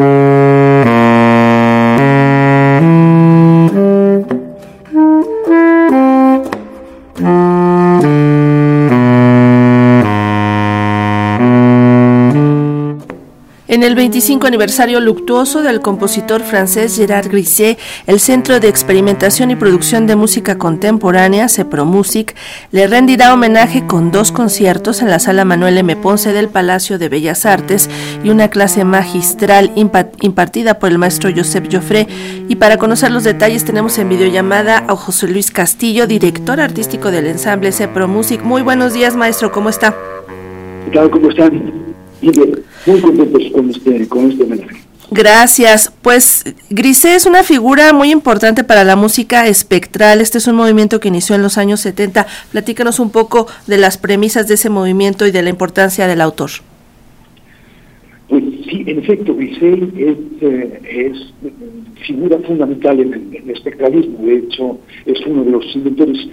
Mm-hmm. En el 25 aniversario luctuoso del compositor francés Gerard Grisset, el Centro de Experimentación y Producción de Música Contemporánea, CEPROMUSIC, le rendirá homenaje con dos conciertos en la Sala Manuel M. Ponce del Palacio de Bellas Artes y una clase magistral impartida por el maestro Joseph Joffre. Y para conocer los detalles tenemos en videollamada a José Luis Castillo, director artístico del ensamble CEPROMUSIC. Muy buenos días, maestro, ¿cómo está? ¿Qué tal? ¿Cómo están? Muy contentos con este, homenaje. Gracias. Pues Grisé es una figura muy importante para la música espectral. Este es un movimiento que inició en los años 70. Platícanos un poco de las premisas de ese movimiento y de la importancia del autor. Pues sí, en efecto, Grisé eh, es figura fundamental en el, espectralismo. De hecho, es uno de los inventores.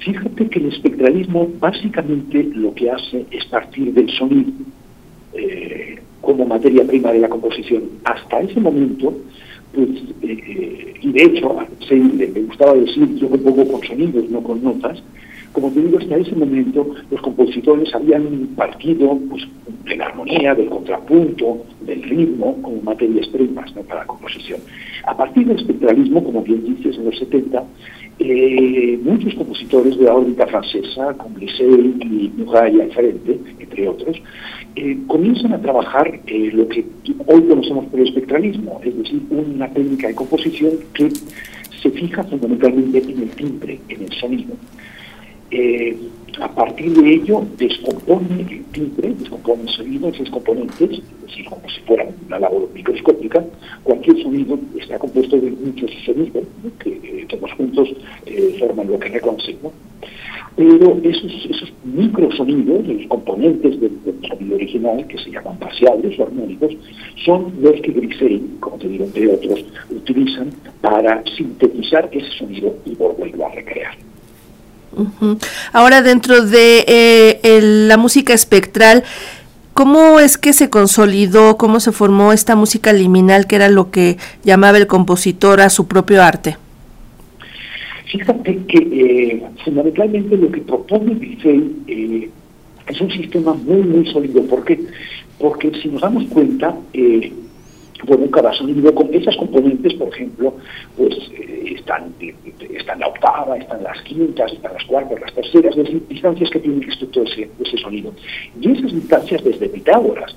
Fíjate que el espectralismo básicamente lo que hace es partir del sonido eh, como materia prima de la composición. Hasta ese momento, pues, eh, y de hecho, me gustaba decir, yo compongo con sonidos, no con notas, como te digo, hasta ese momento los compositores habían partido pues, de la armonía, del contrapunto, del ritmo, como materias primas para la composición. A partir del espectralismo, como bien dices, en los 70, eh, muchos compositores de la órbita francesa, como Lisset y Muraille al frente, entre otros, eh, comienzan a trabajar eh, lo que hoy conocemos por el espectralismo, es decir, una técnica de composición que se fija fundamentalmente en el timbre, en el sonido. Eh, a partir de ello descompone el timbre, descompone el sonido, esos componentes, es decir, como si fuera una labor microscópica, cualquier sonido está compuesto de muchos sonidos que todos juntos forman lo que reconocemos pero esos, esos microsonidos, los componentes del, sonido original, que se llaman parciales o armónicos, son los que Grisey, como te digo, entre otros, utilizan para sintetizar ese sonido y volverlo a recrear. Ahora, dentro de eh, la música espectral, ¿Cómo es que se consolidó, cómo se formó esta música liminal que era lo que llamaba el compositor a su propio arte? Fíjate que eh, fundamentalmente lo que propone Bissell eh, es un sistema muy, muy sólido. ¿Por qué? Porque si nos damos cuenta, eh, bueno, cada sonido con esas componentes, por ejemplo, pues eh, están, están la octava, están las quintas, están las cuartas, las terceras, es decir, distancias que tienen respecto ese, ese sonido. Y esas distancias desde Pitágoras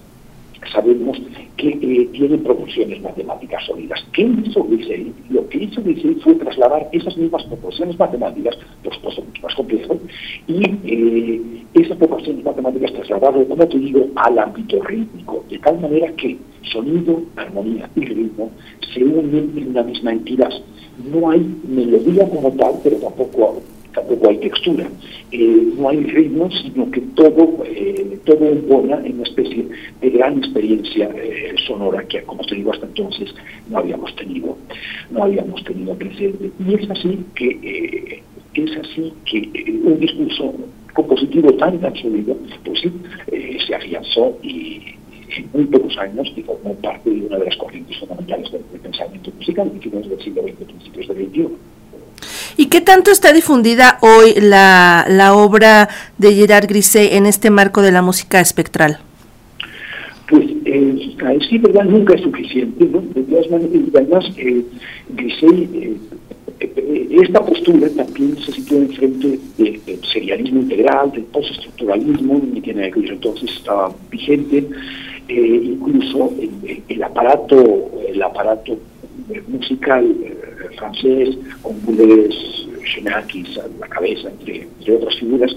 sabemos que eh, tienen proporciones matemáticas sólidas. ¿Qué hizo Grisey? Lo que hizo Grisey fue trasladar esas mismas proporciones matemáticas, por supuesto mucho más complejo, y eh, esas proporciones matemáticas trasladarlo, como te digo, al ámbito rítmico, de tal manera que sonido, armonía y ritmo se unen en una misma entidad. No hay melodía como tal, pero tampoco tampoco hay textura, eh, no hay ritmo, sino que todo, eh, todo embona en una especie de gran experiencia eh, sonora que, como te digo, hasta entonces no habíamos tenido, no habíamos tenido presente. Y es así que eh, es así que un discurso compositivo tan tan sólido, pues sí, se afianzó y en muy pocos años y formó parte de una de las corrientes fundamentales del, pensamiento musical, que del siglo XX, principios del XXI. ¿Y qué tanto está difundida hoy la, la obra de Gerard Grisset en este marco de la música espectral? Pues eh, decir verdad nunca es suficiente, ¿no? De todas maneras, además, eh, eh, eh, esta postura también se sitúa enfrente del, del serialismo integral, del postestructuralismo, y tiene que entonces estaba vigente, eh, incluso el, aparato, el aparato musical francés, con Boulez, Xenakis a la cabeza, entre, otras figuras,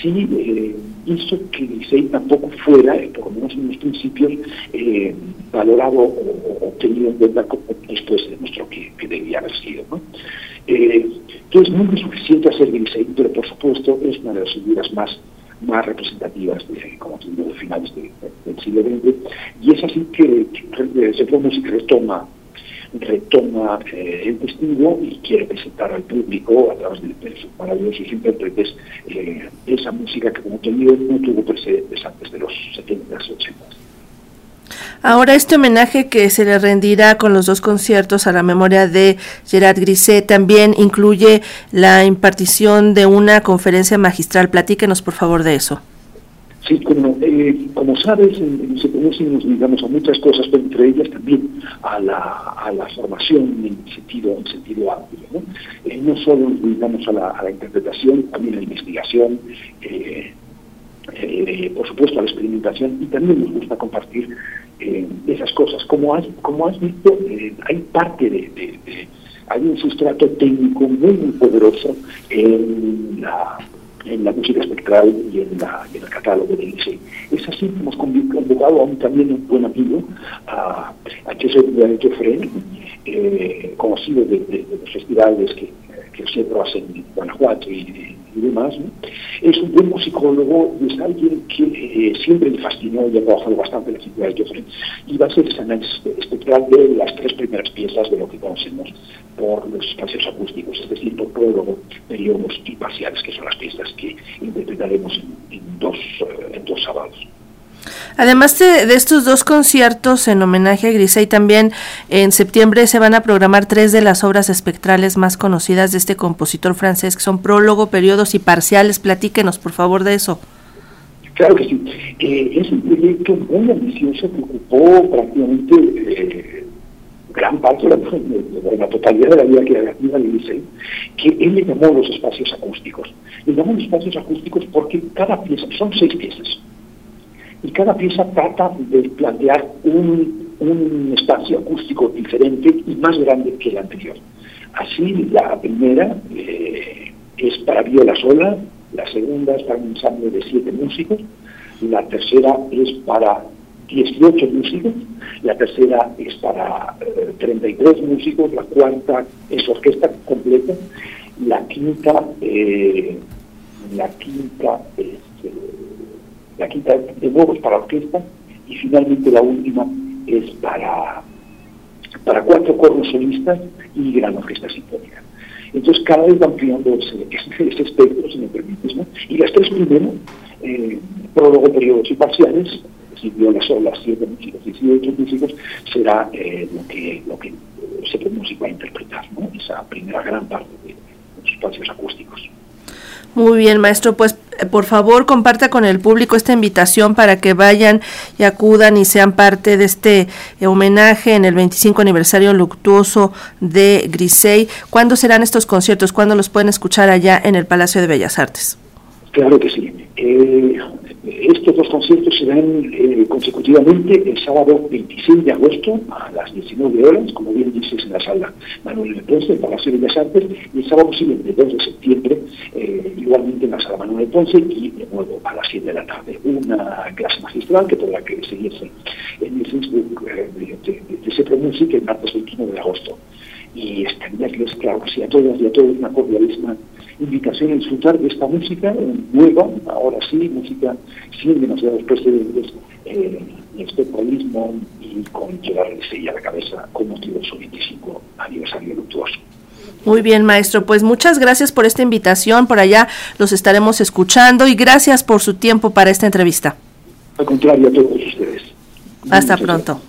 sí eh, hizo que Licey tampoco fuera, eh, por lo menos en los principios, eh, valorado o, obtenido en cuenta como después se demostró que, debía haber sido. ¿no? Eh, entonces, no es suficiente hacer Licey, pero por supuesto es una de las figuras más más representativas de, como finales de, de, del siglo XX, y es así que, que se retoma retoma eh, el testigo y quiere presentar al público a través de, de sus maravillosos intérpretes eh, esa música que, como te digo, no tuvo precedentes antes de los 70s, 80s. Ahora este homenaje que se le rendirá con los dos conciertos a la memoria de Gerard Grisset también incluye la impartición de una conferencia magistral. Platíquenos por favor de eso. Sí, como, eh, como sabes, en, se nos digamos a muchas cosas, pero entre ellas también a la, a la formación en sentido, en sentido amplio. ¿no? Eh, solo digamos a la, a la, interpretación, también a la investigación, eh, eh, por supuesto a la experimentación y también nos gusta compartir eh, esas cosas. Como has, como has visto, hay parte de, de, de, hay un sustrato técnico muy, poderoso en la en la música espectral y en, la, en el catálogo del ICE. Es así que hemos convocado a un, también un buen amigo, a, a Joseph Joffre, eh, conocido de, de, de, los festivales que, que siempre hacen en Guanajuato y, demás. Es un buen musicólogo es alguien que eh, siempre me fascinó y ha trabajado bastante en la figura de Joffre y va a ser ese análisis espectral de las tres primeras piezas de lo que conocemos por los espacios acústicos, es decir, por prólogo, periodos y parciales, que son las piezas que interpretaremos en, dos, uh, en dos sábados. Además de, de, estos dos conciertos en homenaje a Grisey, también en septiembre se van a programar tres de las obras espectrales más conocidas de este compositor francés, que son prólogo, periodos y parciales. Platíquenos, por favor, de eso. Claro que sí. Eh, es un proyecto muy ambicioso que ocupó prácticamente eh, gran parte de la, de la, totalidad de la vida creativa de Grisey, que él le llamó los espacios acústicos. Le llamó los espacios acústicos porque cada pieza, son seis piezas, y cada pieza trata de plantear un, un, espacio acústico diferente y más grande que el anterior. Así, la primera eh, es para viola sola, la segunda es para un ensamble de siete músicos, la tercera es para 18 músicos, la tercera es para eh, 33 músicos, la cuarta es orquesta completa, la quinta, eh, la quinta es la quinta de es para orquesta y finalmente la última es para, para cuatro cornos solistas y gran orquesta sinfónica. Entonces cada vez va ampliando ese, ese, ese espectro, si me permites, ¿no? Y las tres primeras, eh, prólogo, periodos y parciales, es decir, viola sola, siete músicos, 18 músicos, será eh, lo que lo que ese músico va a interpretar, ¿no? Esa primera gran parte de los espacios acústicos. Muy bien, maestro. Pues por favor comparta con el público esta invitación para que vayan y acudan y sean parte de este eh, homenaje en el 25 aniversario luctuoso de Grisey. ¿Cuándo serán estos conciertos? ¿Cuándo los pueden escuchar allá en el Palacio de Bellas Artes? Claro que sí. Eh, estos dos conciertos serán eh, consecutivamente el sábado 26 de agosto a las 19 horas, como bien dices, en la sala Manuel Ponce, del Palacio de Bellas Artes, y el sábado siguiente, 2 de septiembre, eh, igualmente en la sala Manuel Ponce, y de nuevo a las 7 de la tarde. Una clase magistral que podrá que seguirse en el Facebook eh, de, de, de Music el martes 21 de agosto. Y extenderles, claro que a todas y a todos una cordialísima invitación a disfrutar de esta música nueva, ahora sí, música sin demasiados precedentes, eh, espectralismo y con llevar el a la cabeza con motivo de su 25 aniversario luctuoso. Muy bien, maestro. Pues muchas gracias por esta invitación. Por allá los estaremos escuchando y gracias por su tiempo para esta entrevista. Al contrario, a todos ustedes. Hasta Muchas pronto. Gracias.